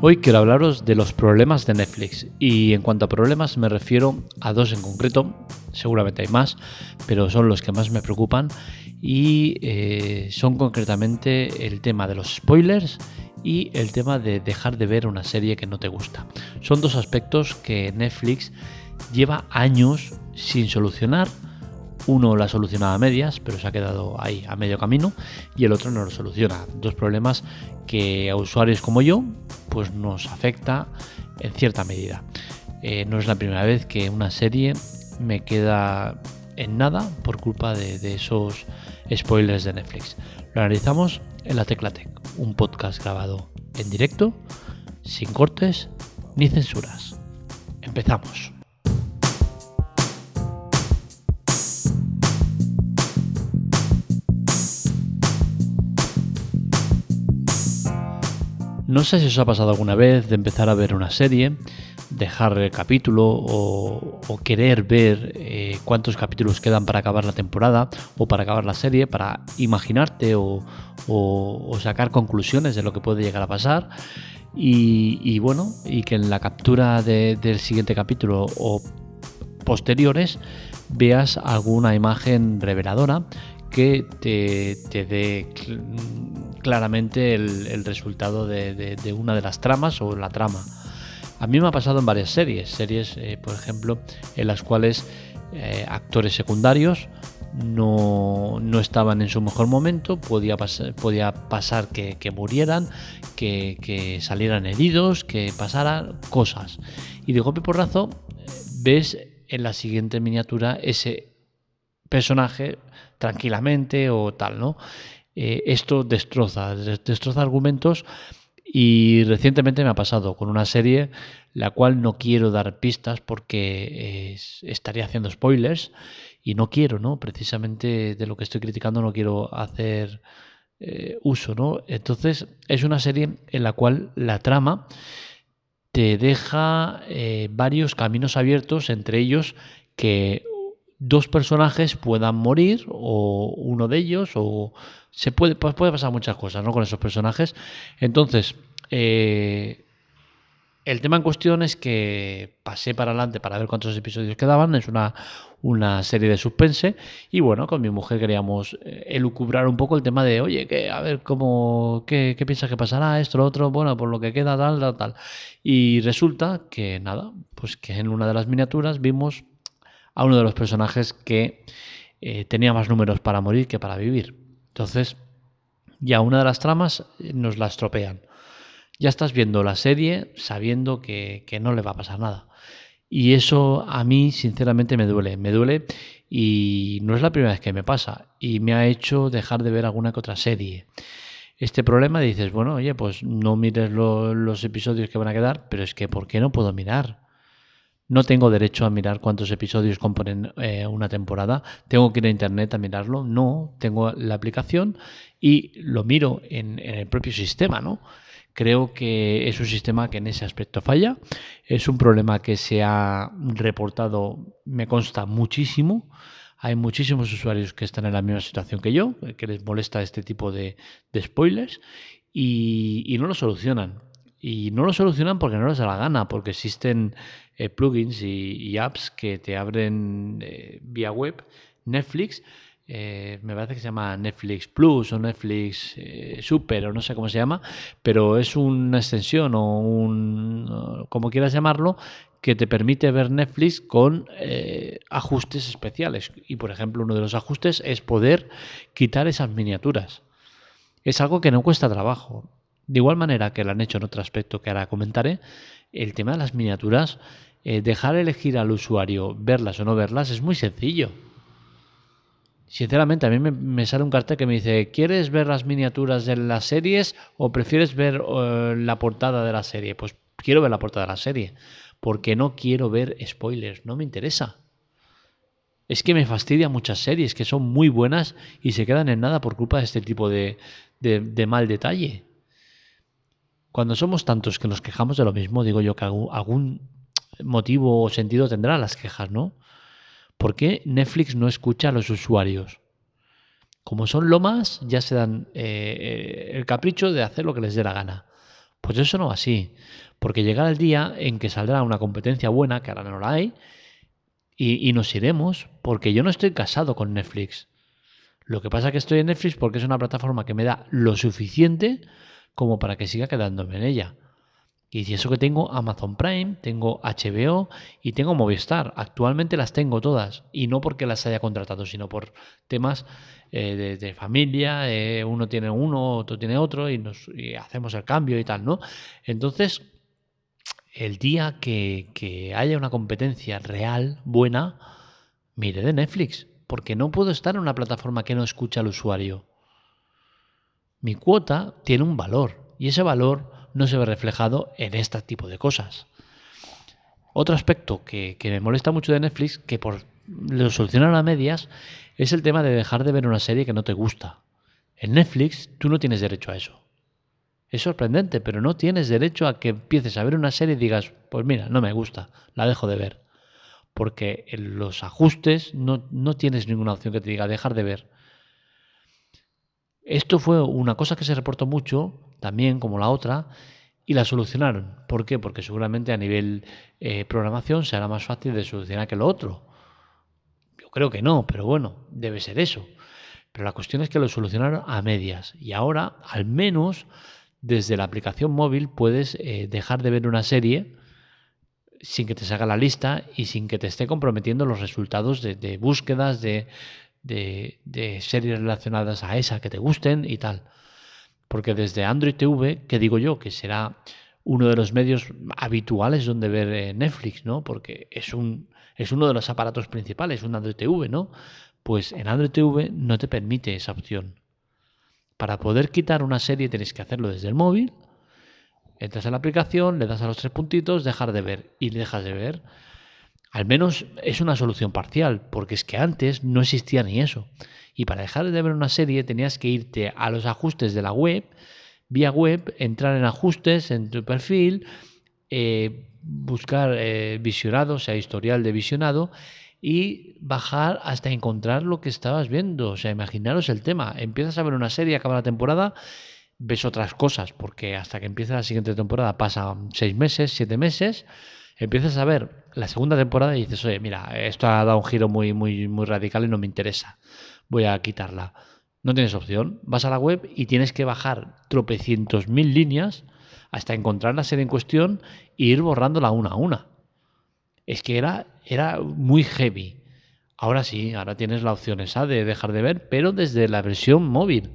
Hoy quiero hablaros de los problemas de Netflix y en cuanto a problemas me refiero a dos en concreto, seguramente hay más, pero son los que más me preocupan y eh, son concretamente el tema de los spoilers y el tema de dejar de ver una serie que no te gusta. Son dos aspectos que Netflix lleva años sin solucionar. Uno lo ha solucionado a medias, pero se ha quedado ahí a medio camino, y el otro no lo soluciona. Dos problemas que a usuarios como yo pues nos afecta en cierta medida. Eh, no es la primera vez que una serie me queda en nada por culpa de, esos spoilers de Netflix. Lo analizamos en la Tecla Tech, un podcast grabado en directo, sin cortes ni censuras. Empezamos. No sé si os ha pasado alguna vez de empezar a ver una serie, dejar el capítulo o, querer ver eh, cuántos capítulos quedan para acabar la temporada o para acabar la serie, para imaginarte o, sacar conclusiones de lo que puede llegar a pasar. Y, bueno, y que en la captura del siguiente capítulo o posteriores veas alguna imagen reveladora que te, te dé claramente el, resultado de, una de las tramas o la trama. A mí me ha pasado en varias series, series, eh, por ejemplo, en las cuales eh, actores secundarios no, estaban en su mejor momento, podía, podía pasar que, murieran, que, salieran heridos, que pasaran cosas. Y de golpe porrazo ves en la siguiente miniatura ese personaje tranquilamente o tal, ¿no? Eh, esto destroza, destroza argumentos y recientemente me ha pasado con una serie la cual no quiero dar pistas porque estaría haciendo spoilers y no quiero, ¿no? Precisamente de lo que estoy criticando no quiero hacer eh, uso, ¿no? Entonces es una serie en la cual la trama te deja eh, varios caminos abiertos, entre ellos que dos personajes puedan morir o uno de ellos o se puede, pues puede pasar muchas cosas ¿no? con esos personajes. Entonces, eh, el tema en cuestión es que pasé para adelante para ver cuántos episodios quedaban. Es una, una serie de suspense. Y bueno, con mi mujer queríamos eh, elucubrar un poco el tema de, oye, que, a ver cómo, qué, qué piensas que pasará, esto, lo otro, bueno, por lo que queda, tal, tal, tal. Y resulta que nada, pues que en una de las miniaturas vimos a uno de los personajes que eh, tenía más números para morir que para vivir. Entonces, ya una de las tramas eh, nos la estropean. Ya estás viendo la serie sabiendo que, no le va a pasar nada. Y eso a mí, sinceramente, me duele. Me duele y no es la primera vez que me pasa. Y me ha hecho dejar de ver alguna que otra serie. Este problema dices, bueno, oye, pues no mires los episodios que van a quedar, pero es que ¿por qué no puedo mirar? No tengo derecho a mirar cuántos episodios componen eh, una temporada. Tengo que ir a internet a mirarlo. No, tengo la aplicación y lo miro en, el propio sistema, ¿no? Creo que es un sistema que en ese aspecto falla. Es un problema que se ha reportado, me consta muchísimo. Hay muchísimos usuarios que están en la misma situación que yo, que les molesta este tipo de, spoilers y no lo solucionan. Y no lo solucionan porque no les da la gana, porque existen eh, plugins y, apps que te abren eh, vía web. Netflix, eh, me parece que se llama Netflix Plus o Netflix Super o no sé cómo se llama, pero es una extensión o un, como quieras llamarlo, que te permite ver Netflix con ajustes especiales. Y por ejemplo, uno de los ajustes es poder quitar esas miniaturas. Es algo que no cuesta trabajo. De igual manera que lo han hecho en otro aspecto que ahora comentaré, el tema de las miniaturas, eh, dejar elegir al usuario verlas o no verlas es muy sencillo. Sinceramente, a mí me, sale un cartel que me dice, ¿quieres ver las miniaturas de las series o prefieres ver eh, la portada de la serie? Pues quiero ver la portada de la serie, porque no quiero ver spoilers, no me interesa. Es que me fastidia muchas series que son muy buenas y se quedan en nada por culpa de este tipo de mal detalle. Cuando somos tantos que nos quejamos de lo mismo, digo yo que algún motivo o sentido tendrán las quejas, ¿no? ¿Por qué Netflix no escucha a los usuarios? Como son lomas, ya se dan eh, eh, el capricho de hacer lo que les dé la gana. Pues eso no va así, porque llegará el día en que saldrá una competencia buena, que ahora no la hay, y, y nos iremos, porque yo no estoy casado con Netflix. Lo que pasa es que estoy en Netflix porque es una plataforma que me da lo suficiente como para que siga quedándome en ella. Y si eso que tengo Amazon Prime, tengo HBO y tengo Movistar. Actualmente las tengo todas. Y no porque las haya contratado, sino por temas eh, de, familia. Eh, uno tiene uno, otro tiene otro y, nos, hacemos el cambio y tal, ¿no? Entonces, el día que, que haya una competencia real, buena, mire de Netflix. Porque no puedo estar en una plataforma que no escucha al usuario. Mi cuota tiene un valor. Y ese valor no se ve reflejado en este tipo de cosas. Otro aspecto que, me molesta mucho de Netflix, que por lo solucionaron a medias, es el tema de dejar de ver una serie que no te gusta. En Netflix tú no tienes derecho a eso. Es sorprendente, pero no tienes derecho a que empieces a ver una serie y digas, pues mira, no me gusta, la dejo de ver. Porque en los ajustes no tienes ninguna opción que te diga dejar de ver. Esto fue una cosa que se reportó mucho también como la otra y la solucionaron. ¿Por qué? Porque seguramente a nivel eh, programación será más fácil de solucionar que lo otro. Yo creo que no, pero bueno, debe ser eso. Pero la cuestión es que lo solucionaron a medias y ahora al menos desde la aplicación móvil puedes eh, dejar de ver una serie sin que te salga la lista y sin que te esté comprometiendo los resultados de, búsquedas de, de, series relacionadas a esa que te gusten y tal. Porque desde Android TV, que digo yo, que será uno de los medios habituales donde ver eh, Netflix, ¿no? Porque es, un, es uno de los aparatos principales, un Android TV, ¿no? Pues en Android TV no te permite esa opción. Para poder quitar una serie tienes que hacerlo desde el móvil. Entras en la aplicación, le das a los tres puntitos, dejar de ver y dejas de ver. Al menos es una solución parcial, porque es que antes no existía ni eso. Y para dejar de ver una serie tenías que irte a los ajustes de la web, vía web, entrar en ajustes en tu perfil, eh, buscar eh, visionado, o sea, historial de visionado, y bajar hasta encontrar lo que estabas viendo. O sea, imaginaros el tema. Empiezas a ver una serie, acaba la temporada, ves otras cosas, porque hasta que empieza la siguiente temporada pasan seis meses, siete meses. Empiezas a ver la segunda temporada y dices, oye, mira, esto ha dado un giro muy, muy, muy radical y no me interesa voy a quitarla. No tienes opción. Vas a la web y tienes que bajar tropecientos mil líneas hasta encontrar la serie en cuestión e ir borrándola una a una. Es que era, era muy heavy. Ahora sí, ahora tienes la opción esa de dejar de ver, pero desde la versión móvil.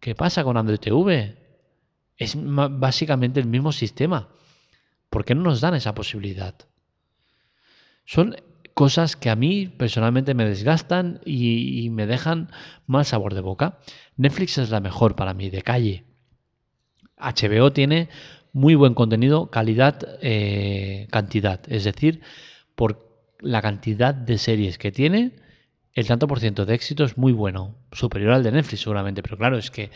¿Qué pasa con Android TV? Es básicamente el mismo sistema. ¿Por qué no nos dan esa posibilidad? Son cosas que a mí personalmente me desgastan y, me dejan mal sabor de boca. Netflix es la mejor para mí, de calle. HBO tiene muy buen contenido, calidad, eh, cantidad. Es decir, por la cantidad de series que tiene, el tanto por ciento de éxito es muy bueno. Superior al de Netflix seguramente, pero claro, es que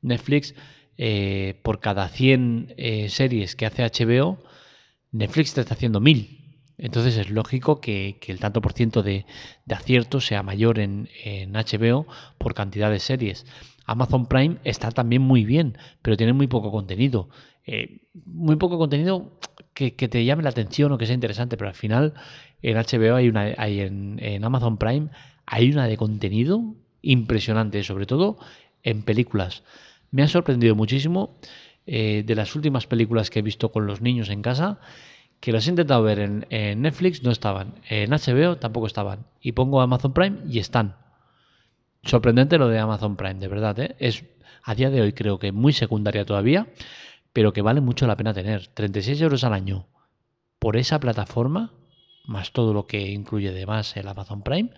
Netflix, eh, por cada 100 eh, series que hace HBO, Netflix te está haciendo 1000. Entonces es lógico que, el tanto por ciento de, acierto sea mayor en, HBO por cantidad de series. Amazon Prime está también muy bien, pero tiene muy poco contenido. Eh, muy poco contenido que, te llame la atención o que sea interesante, pero al final en HBO hay una, hay en, Amazon Prime hay una de contenido impresionante, sobre todo en películas. Me ha sorprendido muchísimo eh, de las últimas películas que he visto con los niños en casa que los he intentado ver en, Netflix, no estaban. En HBO tampoco estaban. Y pongo Amazon Prime y están. Sorprendente lo de Amazon Prime, de verdad. ¿eh? Es a día de hoy creo que muy secundaria todavía, pero que vale mucho la pena tener. 36 euros al año por esa plataforma, más todo lo que incluye además el Amazon Prime,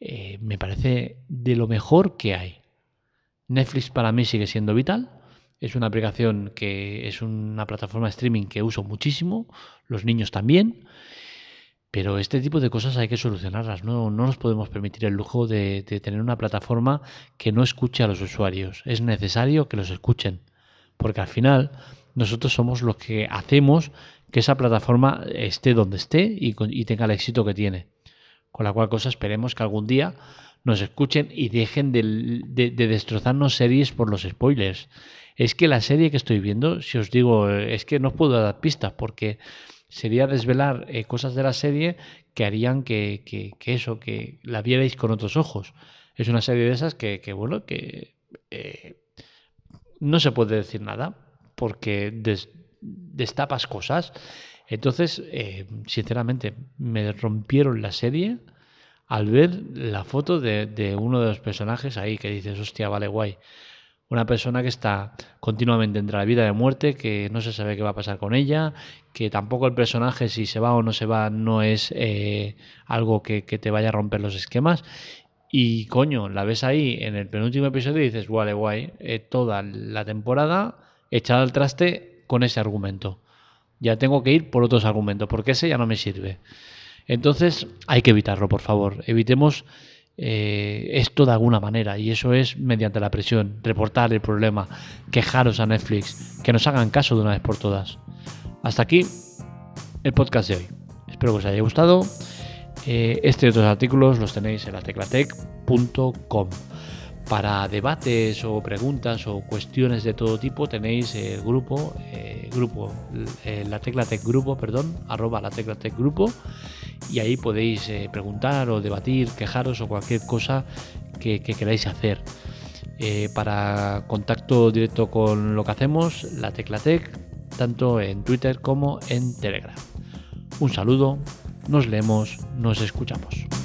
eh, me parece de lo mejor que hay. Netflix para mí sigue siendo vital es una aplicación que es una plataforma de streaming que uso muchísimo, los niños también, pero este tipo de cosas hay que solucionarlas. No, no nos podemos permitir el lujo de, tener una plataforma que no escuche a los usuarios. Es necesario que los escuchen, porque al final nosotros somos los que hacemos que esa plataforma esté donde esté y, y tenga el éxito que tiene. Con la cual cosa esperemos que algún día nos escuchen y dejen de, destrozarnos series por los spoilers. Es que la serie que estoy viendo, si os digo, es que no puedo dar pistas porque sería desvelar eh, cosas de la serie que harían que, eso, que la vierais con otros ojos. Es una serie de esas que, bueno, que eh, no se puede decir nada porque destapas cosas. Entonces, eh, sinceramente, me rompieron la serie al ver la foto de, uno de los personajes ahí que dices, hostia, vale, guay. Una persona que está continuamente entre la vida y la muerte, que no se sabe qué va a pasar con ella, que tampoco el personaje, si se va o no se va, no es eh, algo que, te vaya a romper los esquemas. Y coño, la ves ahí en el penúltimo episodio y dices, vale, guay, eh, toda la temporada echada al traste con ese argumento. Ya tengo que ir por otros argumentos, porque ese ya no me sirve. Entonces hay que evitarlo, por favor. Evitemos eh, esto de alguna manera y eso es mediante la presión, reportar el problema, quejaros a Netflix, que nos hagan caso de una vez por todas. Hasta aquí el podcast de hoy. Espero que os haya gustado. Eh, este y otros artículos los tenéis en la teclatec.com. Para debates o preguntas o cuestiones de todo tipo tenéis el grupo, eh, grupo la tecla grupo, perdón, arroba la tecla grupo y ahí podéis eh, preguntar o debatir, quejaros o cualquier cosa que, queráis hacer. Eh, para contacto directo con lo que hacemos, la tecla tanto en Twitter como en Telegram. Un saludo, nos leemos, nos escuchamos.